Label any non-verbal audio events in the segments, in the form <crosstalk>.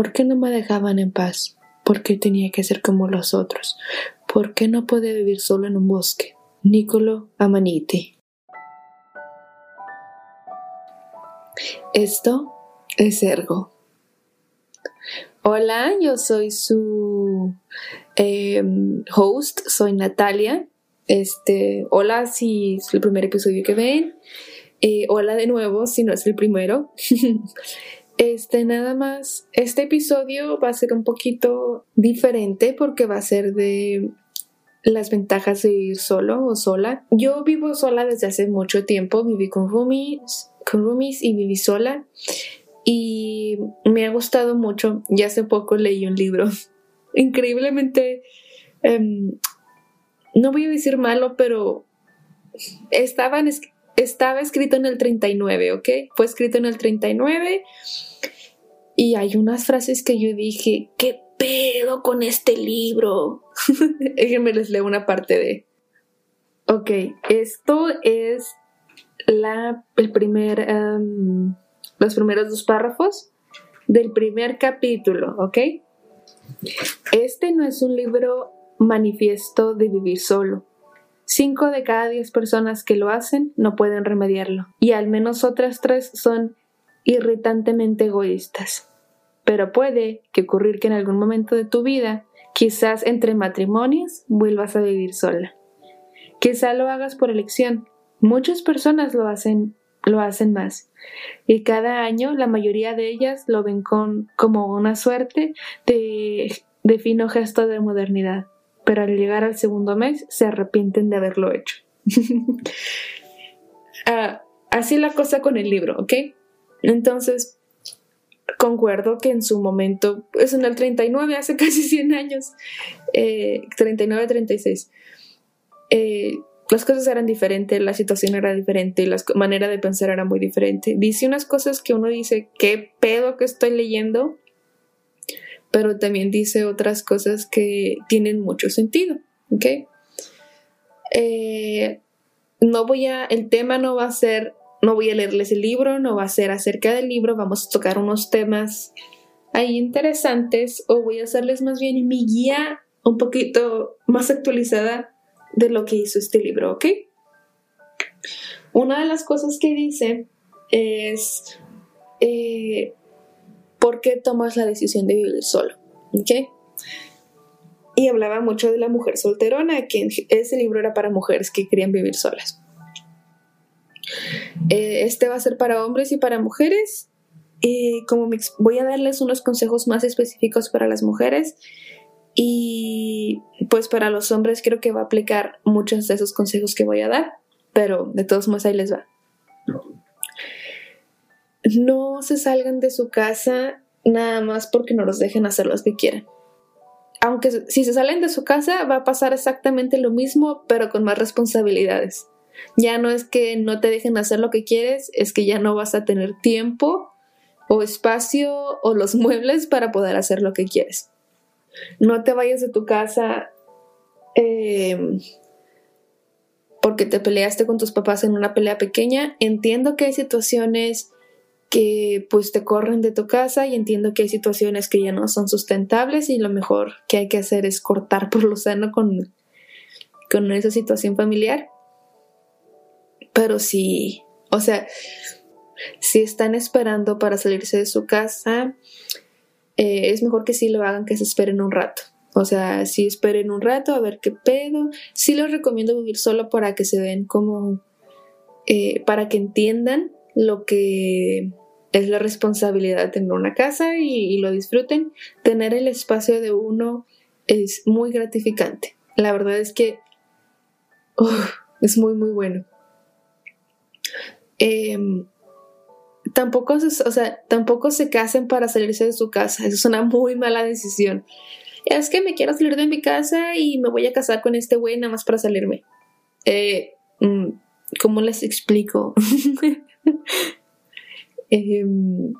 ¿Por qué no me dejaban en paz? ¿Por qué tenía que ser como los otros? ¿Por qué no podía vivir solo en un bosque? Niccolo Amaniti. Esto es Ergo. Hola, yo soy su em, host, soy Natalia. Este, hola si es el primer episodio que ven. Eh, hola de nuevo si no es el primero. <laughs> Este, nada más, este episodio va a ser un poquito diferente porque va a ser de las ventajas de vivir solo o sola. Yo vivo sola desde hace mucho tiempo, viví con roomies, con roomies y viví sola y me ha gustado mucho. Ya hace poco leí un libro <laughs> increíblemente, em, no voy a decir malo, pero estaban, estaba escrito en el 39, ¿ok? Fue escrito en el 39 y hay unas frases que yo dije, ¿qué pedo con este libro? <laughs> Déjenme les leo una parte de... Ok, esto es la, el primer, um, los primeros dos párrafos del primer capítulo, ¿ok? Este no es un libro manifiesto de vivir solo. Cinco de cada diez personas que lo hacen no pueden remediarlo, y al menos otras tres son irritantemente egoístas pero puede que ocurrir que en algún momento de tu vida, quizás entre matrimonios, vuelvas a vivir sola. Quizá lo hagas por elección. Muchas personas lo hacen, lo hacen más. Y cada año la mayoría de ellas lo ven con, como una suerte de, de fino gesto de modernidad. Pero al llegar al segundo mes se arrepienten de haberlo hecho. <laughs> Ah, así la cosa con el libro, ¿ok? Entonces, concuerdo que en su momento, es en el 39, hace <laughs> casi 100 años, eh, 39, 36, eh, las cosas eran diferentes, la situación era diferente, la manera de pensar era muy diferente. Dice unas cosas que uno dice, ¿qué pedo que estoy leyendo? Pero también dice otras cosas que tienen mucho sentido, ¿ok? Eh, no voy a, el tema no va a ser no voy a leerles el libro, no va a ser acerca del libro, vamos a tocar unos temas ahí interesantes o voy a hacerles más bien mi guía un poquito más actualizada de lo que hizo este libro, ¿ok? Una de las cosas que dice es eh, por qué tomas la decisión de vivir solo. Y hablaba mucho de la mujer solterona, que ese libro era para mujeres que querían vivir solas. Eh, este va a ser para hombres y para mujeres. Y como voy a darles unos consejos más específicos para las mujeres y pues para los hombres creo que va a aplicar muchos de esos consejos que voy a dar, pero de todos modos ahí les va. No se salgan de su casa nada más porque no los dejen hacer lo que quieran. Aunque si se salen de su casa va a pasar exactamente lo mismo, pero con más responsabilidades. Ya no es que no te dejen hacer lo que quieres, es que ya no vas a tener tiempo o espacio o los <laughs> muebles para poder hacer lo que quieres. No te vayas de tu casa em, porque te peleaste con tus papás en una pelea pequeña. Entiendo que hay situaciones que pues te corren de tu casa y entiendo que hay situaciones que ya no son sustentables y lo mejor que hay que hacer es cortar por lo sano con, con esa situación familiar. Pero si, o sea, si están esperando para salirse de su casa, eh, es mejor que sí lo hagan, que se esperen un rato. O sea, si esperen un rato a ver qué pedo. Sí les recomiendo vivir solo para que se den como, eh, para que entiendan lo que es la responsabilidad de tener una casa y, lo disfruten. Tener el espacio de uno es muy gratificante. La verdad es que es muy, muy bueno. Em, tampoco, se, o sea, tampoco se casen para salirse de su casa. Eso es una muy mala decisión. Es que me quiero salir de mi casa y me voy a casar con este güey nada más para salirme. Eh, mm, ¿Cómo les explico? <laughs> Em,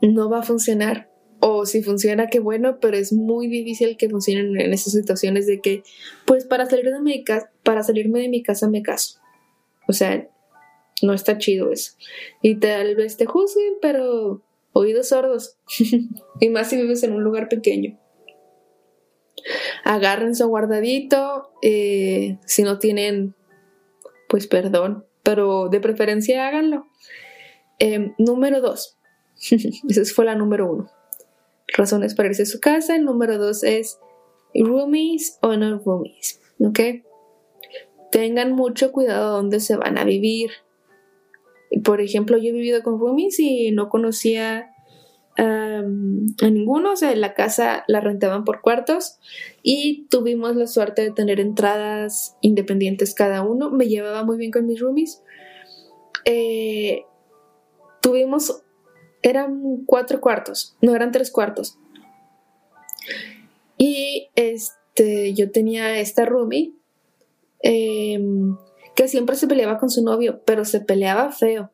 no va a funcionar. O si funciona, qué bueno, pero es muy difícil que funcionen en esas situaciones de que, pues para salir de mi casa, para salirme de mi casa me caso. O sea, no está chido eso. Y tal vez te juzguen, pero oídos sordos. <laughs> y más si vives en un lugar pequeño. Agárrense guardadito. Eh, si no tienen, pues perdón. Pero de preferencia háganlo. Em, número dos. <laughs> Esa fue la número uno. Razones para irse a su casa. El número dos es roomies o no roomies. ¿Ok? Tengan mucho cuidado donde se van a vivir. Por ejemplo, yo he vivido con roomies y no conocía a ninguno, o sea, la casa la rentaban por cuartos y tuvimos la suerte de tener entradas independientes cada uno. Me llevaba muy bien con mis roomies. Eh, tuvimos, eran cuatro cuartos, no eran tres cuartos. Y este, yo tenía esta roomie em, que siempre se peleaba con su novio, pero se peleaba feo.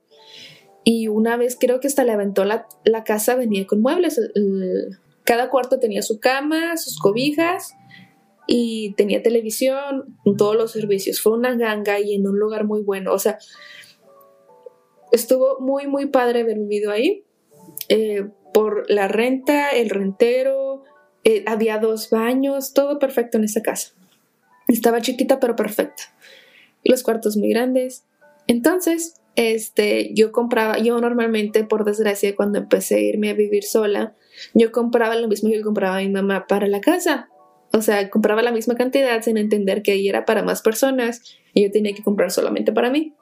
Y una vez creo que hasta le aventó la, casa, venía con muebles. cada cuarto tenía su cama, sus cobijas y tenía televisión, todos los servicios. Fue una ganga y en un lugar muy bueno. O sea, estuvo muy, muy padre haber vivido ahí. Eh, por la renta, el rentero, eh, había dos baños, todo perfecto en esa casa. Estaba chiquita pero perfecta. Los cuartos muy grandes. Entonces, este, yo compraba, yo normalmente, por desgracia, cuando empecé a irme a vivir sola, yo compraba lo mismo que compraba mi mamá para la casa. O sea, compraba la misma cantidad sin entender que ahí era para más personas y yo tenía que comprar solamente para mí.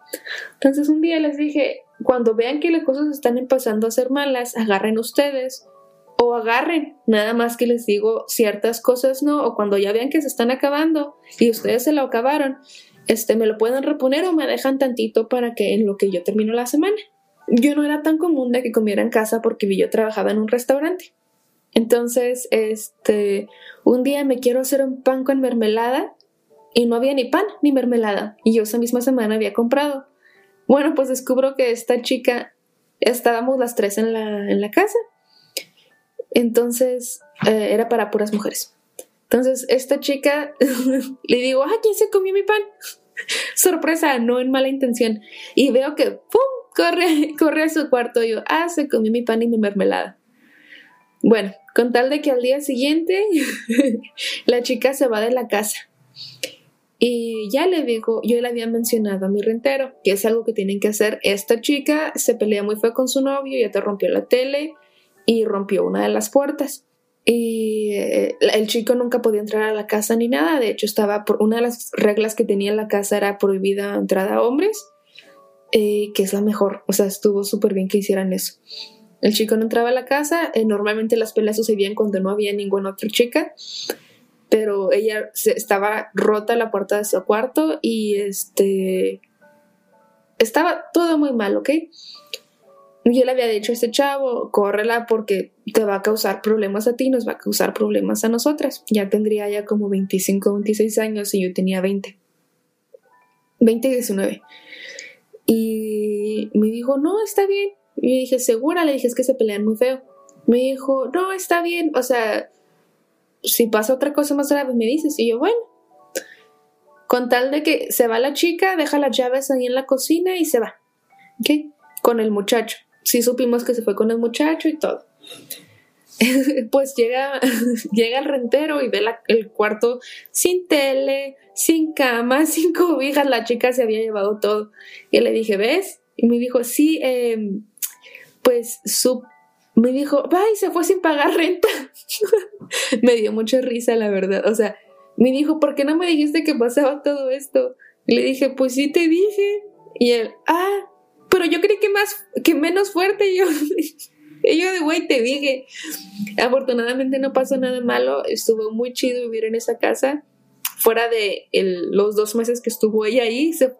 Entonces un día les dije, cuando vean que las cosas están empezando a ser malas, agarren ustedes o agarren, nada más que les digo ciertas cosas no, o cuando ya vean que se están acabando y ustedes se lo acabaron, este, me lo pueden reponer o me dejan tantito para que en lo que yo termino la semana. Yo no era tan común de que comiera en casa porque yo trabajaba en un restaurante. Entonces, este, un día me quiero hacer un pan con mermelada y no había ni pan ni mermelada. Y yo esa misma semana había comprado. Bueno, pues descubro que esta chica, estábamos las tres en la, en la casa. Entonces, eh, era para puras mujeres. Entonces, esta chica <laughs> le digo, ah, ¿quién se comió mi pan? <laughs> Sorpresa, no en mala intención. Y veo que, ¡pum! Corre, <laughs> corre a su cuarto. Y yo, ah, se comió mi pan y mi mermelada. Bueno, con tal de que al día siguiente la chica se va de la casa. Y ya le digo, yo le había mencionado a mi rentero, que es algo que tienen que hacer. Esta chica se pelea muy feo con su novio, ya te rompió la tele y rompió una de las puertas. Y eh, el chico nunca podía entrar a la casa ni nada. De hecho, estaba por una de las reglas que tenía en la casa era prohibida entrada a hombres, eh, que es la mejor. O sea, estuvo súper bien que hicieran eso. El chico no entraba a la casa. Eh, normalmente las peleas sucedían cuando no había ninguna otra chica. Pero ella estaba rota la puerta de su cuarto y este estaba todo muy mal, ¿ok? yo le había dicho a ese chavo, córrela porque te va a causar problemas a ti, nos va a causar problemas a nosotras. Ya tendría ya como 25, 26 años y yo tenía 20. 20 y 19. Y me dijo, no, está bien. Y dije, segura, le dije, es que se pelean muy feo. Me dijo, no, está bien. O sea, si pasa otra cosa más grave, me dices. Y yo, bueno. Con tal de que se va la chica, deja las llaves ahí en la cocina y se va. ¿Ok? Con el muchacho sí supimos que se fue con el muchacho y todo. <laughs> pues llega, <laughs> llega el rentero y ve el cuarto sin tele, sin cama, <laughs> sin cobijas. La chica se había llevado todo. Y le dije, ¿ves? Y me dijo, sí, em, pues su... Me dijo, ¡ay! Se fue sin pagar renta. <laughs> me dio mucha risa, la verdad. O sea, me dijo, ¿por qué no me dijiste que pasaba todo esto? Y le dije, pues sí te dije. Y él, ah, pero yo creí que más, que menos fuerte <laughs> yo. yo de güey te dije. Afortunadamente no pasó nada malo, estuvo muy chido vivir en esa casa. Fuera de los dos meses que estuvo ella ahí, se,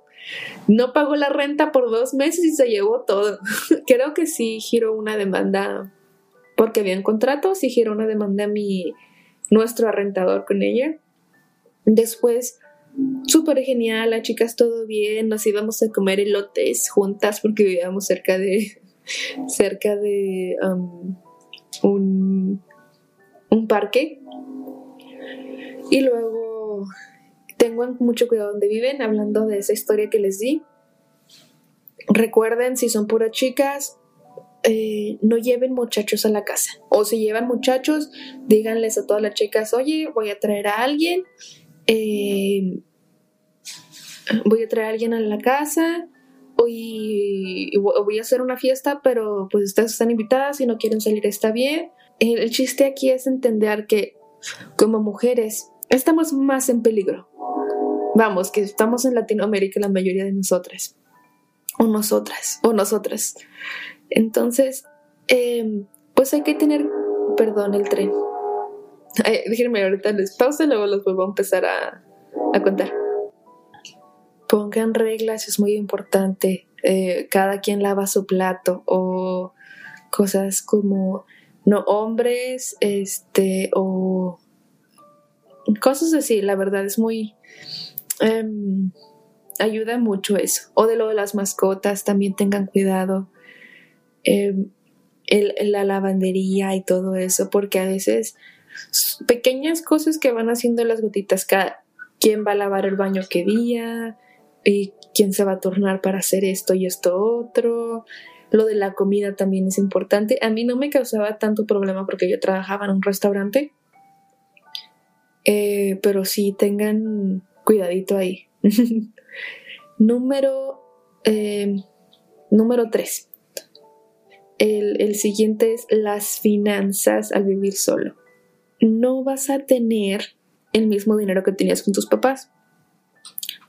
no pagó la renta por dos meses y se llevó todo. <laughs> Creo que sí giró una demanda porque habían contratos y giró una demanda a mi nuestro arrendador con ella. Después súper genial, las chicas todo bien, nos íbamos a comer elotes juntas porque vivíamos cerca de, <laughs> cerca de um, un, un parque. Y luego tengo mucho cuidado donde viven, hablando de esa historia que les di. Recuerden, si son puras chicas, eh, no lleven muchachos a la casa. O si llevan muchachos, díganles a todas las chicas, oye, voy a traer a alguien, eh, voy a traer a alguien a la casa, y voy a hacer una fiesta, pero pues ustedes están invitadas, si no quieren salir está bien. El chiste aquí es entender que como mujeres estamos más en peligro. Vamos, que estamos en Latinoamérica la mayoría de nosotras. O nosotras, o nosotras. Entonces, em, pues hay que tener, perdón, el tren. <laughs> déjenme ahorita les pausa y luego los vuelvo a empezar a, a contar. Pongan reglas, es muy importante. Eh, cada quien lava su plato o cosas como no hombres, este, o cosas así, la verdad es muy... Em, ayuda mucho eso. O de lo de las mascotas, también tengan cuidado. Em, la lavandería y todo eso, porque a veces pequeñas cosas que van haciendo las gotitas, cada, quién va a lavar el baño qué día, y quién se va a tornar para hacer esto y esto otro. Lo de la comida también es importante. A mí no me causaba tanto problema porque yo trabajaba en un restaurante, eh, pero sí tengan cuidadito ahí. <laughs> número, eh, número 3. El, el siguiente es las finanzas al vivir solo. No vas a tener el mismo dinero que tenías con tus papás,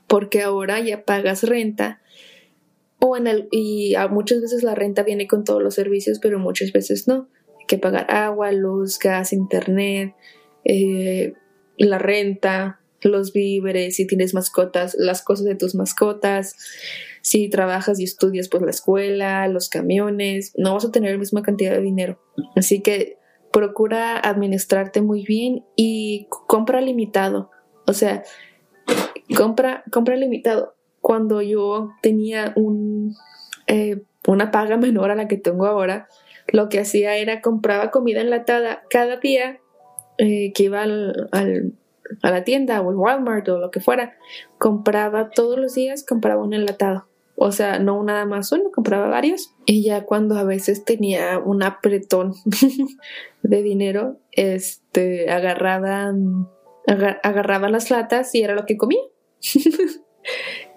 porque ahora ya pagas renta. O en el, y muchas veces la renta viene con todos los servicios, pero muchas veces no. Hay que pagar agua, luz, gas, internet, eh, la renta, los víveres, si tienes mascotas, las cosas de tus mascotas, si trabajas y estudias, pues la escuela, los camiones, no vas a tener la misma cantidad de dinero. Así que procura administrarte muy bien y compra limitado. O sea, compra, compra limitado. Cuando yo tenía un, eh, una paga menor a la que tengo ahora, lo que hacía era compraba comida enlatada cada día eh, que iba al, a la tienda o el Walmart o lo que fuera, compraba todos los días, compraba un enlatado. O sea, no nada más uno, compraba varios. Y ya cuando a veces tenía un apretón <laughs> de dinero, este, agarraba, agarraba las latas y era lo que comía. <laughs>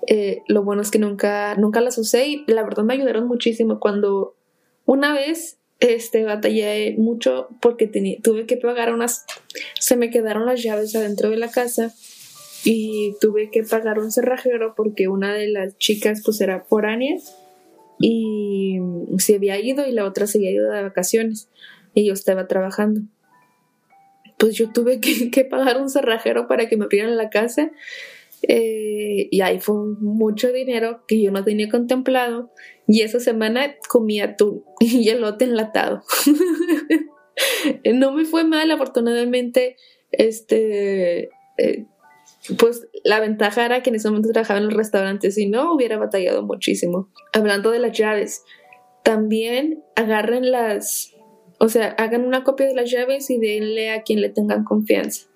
Eh, lo bueno es que nunca, nunca las usé y la verdad me ayudaron muchísimo cuando una vez este, batallé mucho porque tenía, tuve que pagar unas, se me quedaron las llaves adentro de la casa y tuve que pagar un cerrajero porque una de las chicas pues era foránea y se había ido y la otra se había ido de vacaciones y yo estaba trabajando. Pues yo tuve que, <laughs> pagar un cerrajero para que me abrieran la casa eh, y ahí fue mucho dinero que yo no tenía contemplado. Y esa semana comía tú <laughs> y elote enlatado. <laughs> no me fue mal, afortunadamente. Este, eh, pues la ventaja era que en ese momento trabajaba en el restaurante, si no hubiera batallado muchísimo. Hablando de las llaves, también agarren las, o sea, hagan una copia de las llaves y denle a quien le tengan confianza.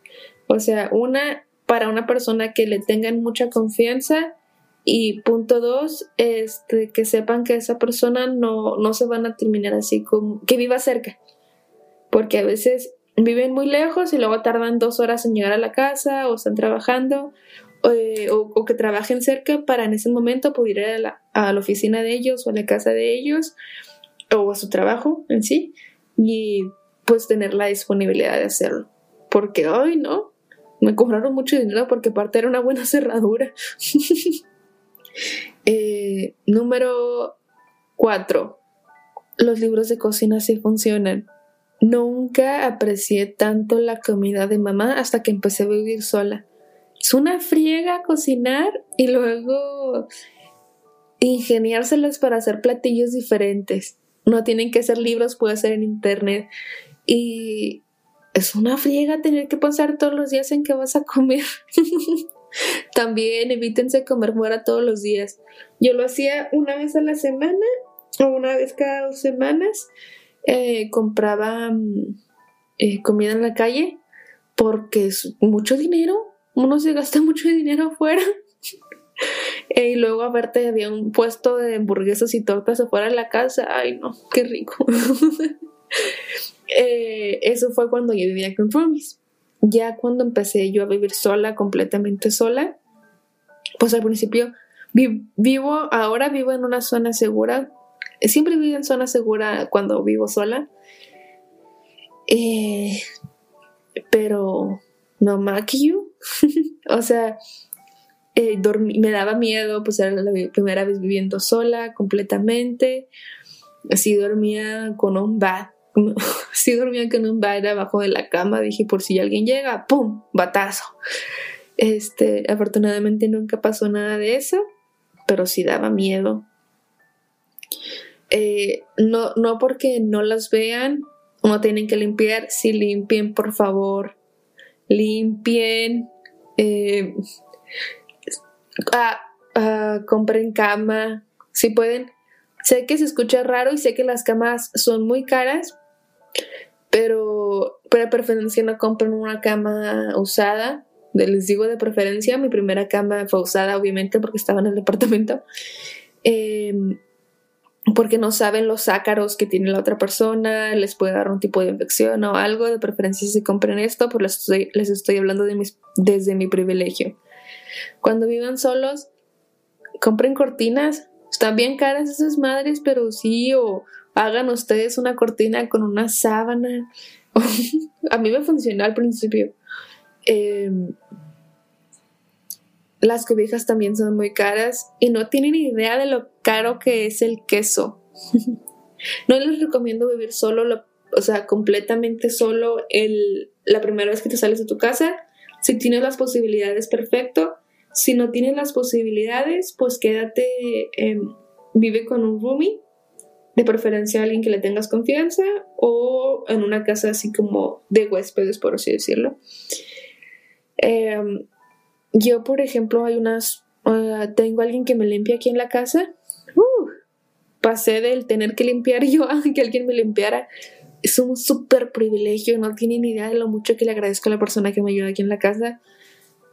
O sea, una para una persona que le tengan mucha confianza y punto dos, este, que sepan que esa persona no, no se van a terminar así como que viva cerca. Porque a veces viven muy lejos y luego tardan dos horas en llegar a la casa o están trabajando eh, o, que trabajen cerca para en ese momento poder ir a la, a la, oficina de ellos o a la casa de ellos o a su trabajo en sí y pues tener la disponibilidad de hacerlo. Porque hoy no, me cobraron mucho dinero porque aparte era una buena <laughs> cerradura. <laughs> Eh, número 4. Los libros de cocina sí funcionan. Nunca aprecié tanto la comida de mamá hasta que empecé a vivir sola. Es una friega cocinar y luego ingeniárselas para hacer platillos diferentes. No tienen que ser libros, puede ser en internet. Y es una friega tener que pensar todos los días en qué vas a comer. <laughs> También evítense comer fuera todos los días. Yo lo hacía una vez a la semana o una vez cada dos semanas. Eh, compraba mm, eh, comida en la calle porque es mucho dinero. Uno se gasta <laughs> mucho dinero afuera. <laughs> Eh, y luego aparte había un puesto de hamburguesas y tortas afuera de la casa. Ay, no, qué rico. Eh, eso fue cuando yo vivía con roomies. Ya cuando empecé yo a vivir sola, completamente sola, pues al principio vivo, ahora vivo en una zona segura. Siempre vivo en zona segura cuando vivo sola. Eh, pero no you. <laughs> o sea, eh, me daba miedo, pues era la primera vez viviendo sola completamente. Así dormía con un bat. <laughs> Así dormía con un bat abajo de la cama. Dije, por si alguien llega, ¡pum! Batazo. Este, afortunadamente nunca pasó nada de eso, pero sí daba miedo. Eh, no, no porque no las vean, no tienen que limpiar. Si limpien, por favor, limpien. Eh, compren cama, si pueden. Sé que se escucha raro y sé que las camas son muy caras, pero para preferencia no compren una cama usada. Les digo de preferencia, mi primera cama fue usada, obviamente, porque estaba en el departamento. Em, porque no saben los ácaros que tiene la otra persona, les puede dar un tipo de infección o algo. De preferencia, si compren esto, pues les estoy, les estoy hablando de mis, desde mi privilegio. Cuando vivan solos, compren cortinas. Están bien caras esas madres, pero sí, o hagan ustedes una cortina con una sábana. <laughs> a mí me funcionó al principio. Em, las cobijas también son muy caras y no tienen idea de lo caro que es el queso. <laughs> no les recomiendo vivir solo, o sea, completamente solo la primera vez que te sales de tu casa. Si tienes las posibilidades, perfecto. Si no tienes las posibilidades, pues quédate, vive con un roomie, de preferencia alguien que le tengas confianza o en una casa así como de huéspedes, por así decirlo. Em, yo, por ejemplo, hay unas, uh, tengo alguien que me limpia aquí en la casa. Uh, pasé del tener que limpiar yo a que alguien me limpiara. Es un súper privilegio, no tienen idea de lo mucho que le agradezco a la persona que me ayuda aquí en la casa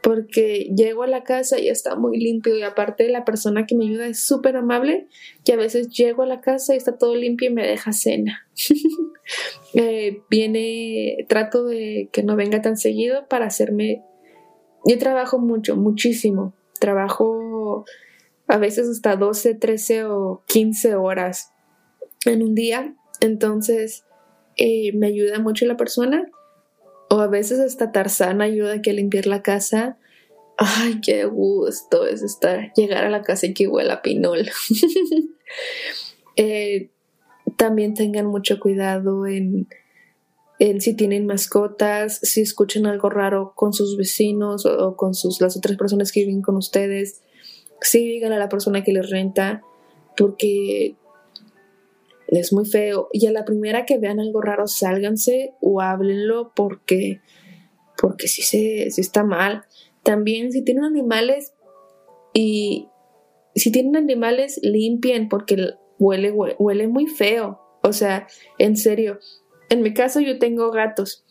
porque llego a la casa y está muy limpio y aparte la persona que me ayuda es súper amable que a veces llego a la casa y está todo limpio y me deja cena. <laughs> Eh, viene, trato de que no venga tan seguido para hacerme... Yo trabajo mucho, muchísimo. Trabajo a veces hasta 12, 13 o 15 horas en un día. Entonces eh, me ayuda mucho la persona o a veces hasta Tarzán ayuda a limpiar la casa. Ay, qué gusto es estar, llegar a la casa y que huela a pinol. <laughs> Eh, también tengan mucho cuidado en, en, si tienen mascotas, si escuchan algo raro con sus vecinos o, con sus, las otras personas que viven con ustedes. Sí, digan a la persona que les renta, porque es muy feo. Y a la primera que vean algo raro, sálganse o háblenlo porque, porque sí, se, está mal. También si tienen animales y si tienen animales, limpien porque huele, huele, muy feo. O sea, en serio. En mi caso yo tengo gatos.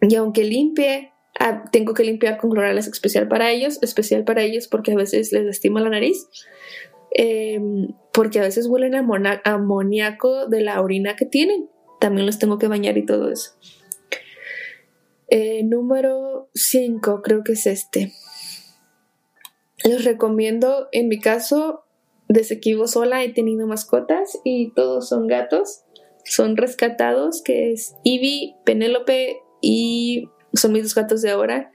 Y aunque limpie, ah, tengo que limpiar con clorales especial para ellos, especial para ellos porque a veces les lastima la nariz. Em, porque a veces huelen a amoníaco de la orina que tienen. También los tengo que bañar y todo eso. Eh, número 5, creo que es este. Les recomiendo, en mi caso, desde sola he tenido mascotas y todos son gatos. Son rescatados, que es Ivy, Penélope y son mis dos gatos de ahora.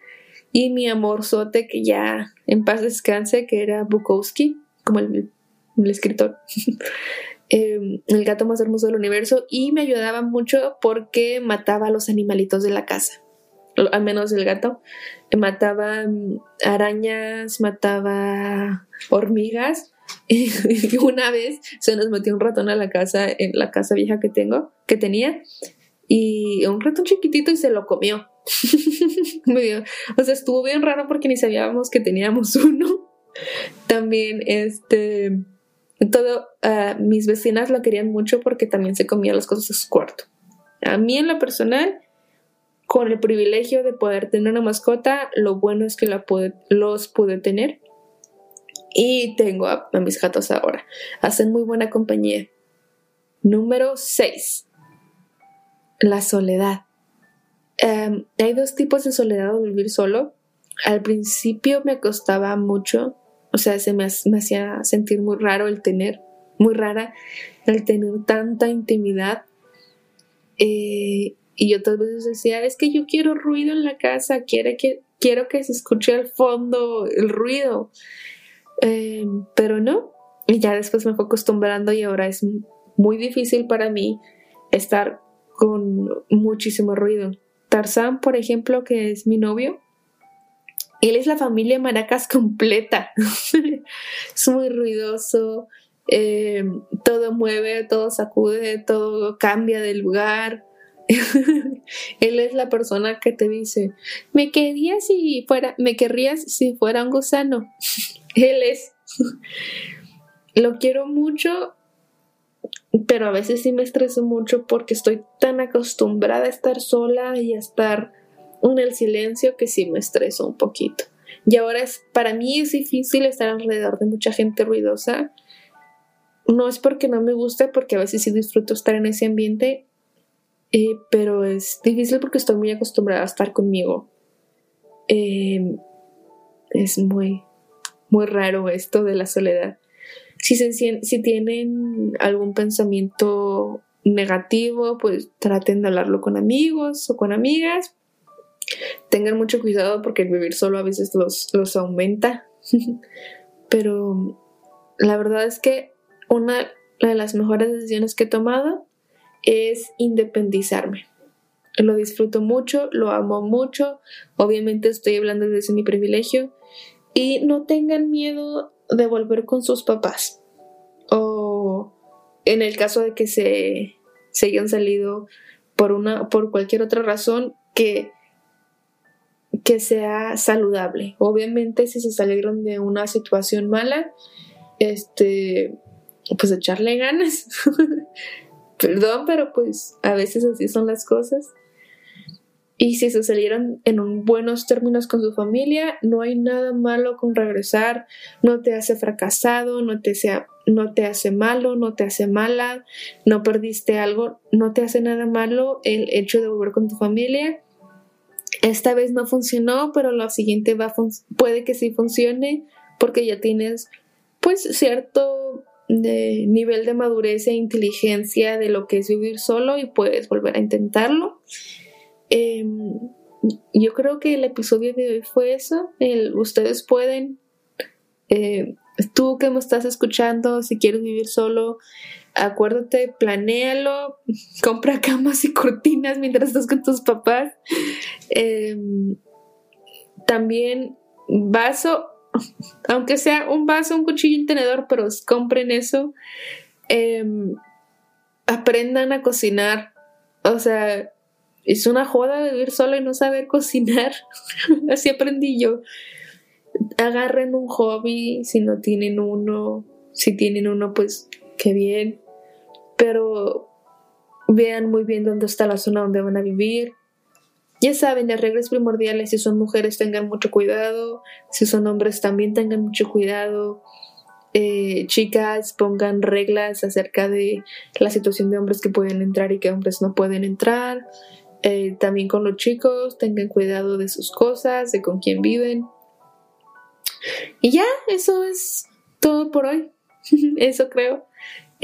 Y mi amor Sote, que ya en paz descanse, que era Bukowski como el, escritor. <laughs> Em, el gato más hermoso del universo y me ayudaba mucho porque mataba a los animalitos de la casa, al menos el gato. Mataba mm, arañas, mataba hormigas. <laughs> Una vez se nos metió un ratón a la casa, en la casa vieja que tengo, que tenía, y un ratón chiquitito y se lo comió. <laughs> o sea, estuvo bien raro porque ni sabíamos que teníamos uno. También, este, todo, uh, mis vecinas lo querían mucho porque también se comía las cosas de su cuarto. A mí en lo personal, con el privilegio de poder tener una mascota, lo bueno es que la los pude tener. Y tengo a, mis gatos ahora. Hacen muy buena compañía. Número 6. La soledad. Em, hay dos tipos de soledad o vivir solo. Al principio me costaba mucho, o sea, se me, hacía sentir muy raro el tener, muy rara, el tener tanta intimidad. Eh, y otras veces decía, es que yo quiero ruido en la casa, quiero que, quiero que se escuche al fondo el ruido. Em, pero no, y ya después me fue acostumbrando y ahora es muy difícil para mí estar con muchísimo ruido. Tarzán, por ejemplo, que es mi novio, él es la familia Maracas completa. <laughs> es muy ruidoso, em, todo mueve, todo sacude, todo cambia de lugar. <laughs> Él es la persona que te dice, me querías si fuera, me querrías si fuera un gusano. <laughs> Él es. Lo quiero mucho, pero a veces sí me estreso mucho porque estoy tan acostumbrada a estar sola y a estar en el silencio que sí me estreso un poquito. Y ahora es, para mí es difícil estar alrededor de mucha gente ruidosa. No es porque no me guste, porque a veces sí disfruto estar en ese ambiente, eh, pero es difícil porque estoy muy acostumbrada a estar conmigo. Em, es muy, muy raro esto de la soledad. Si, si tienen algún pensamiento negativo, pues traten de hablarlo con amigos o con amigas. Tengan mucho cuidado porque el vivir solo a veces los, los aumenta. <laughs> Pero la verdad es que una de las mejores decisiones que he tomado es independizarme. Lo disfruto mucho, lo amo mucho, obviamente estoy hablando desde mi privilegio y no tengan miedo de volver con sus papás o en el caso de que se, se hayan salido por una por cualquier otra razón que que sea saludable. Obviamente si se salieron de una situación mala, este pues echarle ganas. <laughs> Perdón, pero pues a veces así son las cosas. Y si se salieron en buenos términos con su familia, no hay nada malo con regresar, no te hace fracasado, no te, sea, no te hace malo, no te hace mala, no perdiste algo, no te hace nada malo el hecho de volver con tu familia. Esta vez no funcionó, pero la siguiente va puede que sí funcione porque ya tienes pues cierto nivel de madurez e inteligencia de lo que es vivir solo y puedes volver a intentarlo. Em, yo creo que el episodio de hoy fue eso. El, ustedes pueden, eh, tú que me estás escuchando, si quieres vivir solo, acuérdate, planéalo, compra camas y cortinas mientras estás con tus papás. Em, también vaso aunque sea un vaso, un cuchillo y un tenedor, pero compren eso. Em, aprendan a cocinar. O sea, es una joda vivir solo y no saber cocinar. <laughs> Así aprendí yo. Agarren un hobby si no tienen uno. Si tienen uno, pues qué bien. Pero vean muy bien dónde está la zona donde van a vivir. Ya saben, las reglas primordiales, si son mujeres tengan mucho cuidado, si son hombres también tengan mucho cuidado. Eh, chicas, pongan reglas acerca de la situación de hombres que pueden entrar y que hombres no pueden entrar. Eh, también con los chicos, tengan cuidado de sus cosas, de con quién viven. Y ya, eso es todo por hoy. <laughs> eso creo.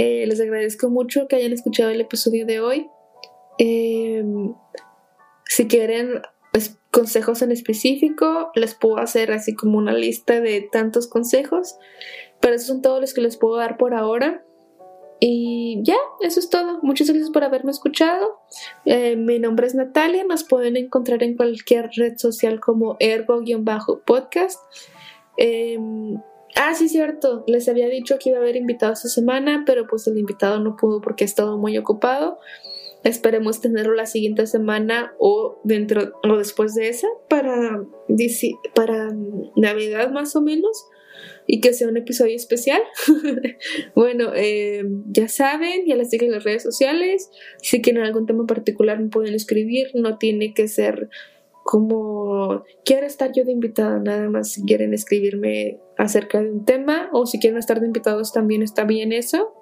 Eh, les agradezco mucho que hayan escuchado el episodio de hoy. Si quieren consejos en específico, les puedo hacer así como una lista de tantos consejos, pero esos son todos los que les puedo dar por ahora. Y ya, eso es todo. Muchas gracias por haberme escuchado. Eh, mi nombre es Natalia, nos pueden encontrar en cualquier red social como ergo-podcast. Ah, sí, cierto, les había dicho que iba a haber invitado esta semana, pero pues el invitado no pudo porque ha estado muy ocupado. Esperemos tenerlo la siguiente semana o dentro o después de esa para, para Navidad más o menos y que sea un episodio especial. <laughs> bueno, eh, ya saben, ya les dije en las redes sociales. Si quieren algún tema particular me pueden escribir. No tiene que ser como quiero estar yo de invitada, nada más si quieren escribirme acerca de un tema o si quieren estar de invitados también está bien eso.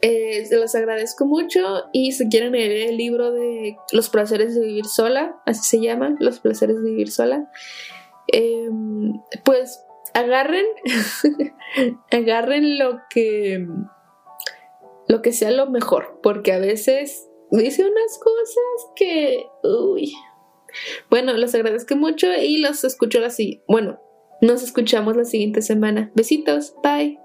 Eh, se los agradezco mucho y si quieren leer el libro de Los placeres de vivir sola, así se llama, Los placeres de vivir sola, em, pues agarren, <laughs> agarren lo que, lo que sea lo mejor, porque a veces dice unas cosas que, uy. Bueno, los agradezco mucho y los escucho así. Bueno, nos escuchamos la siguiente semana. Besitos, bye.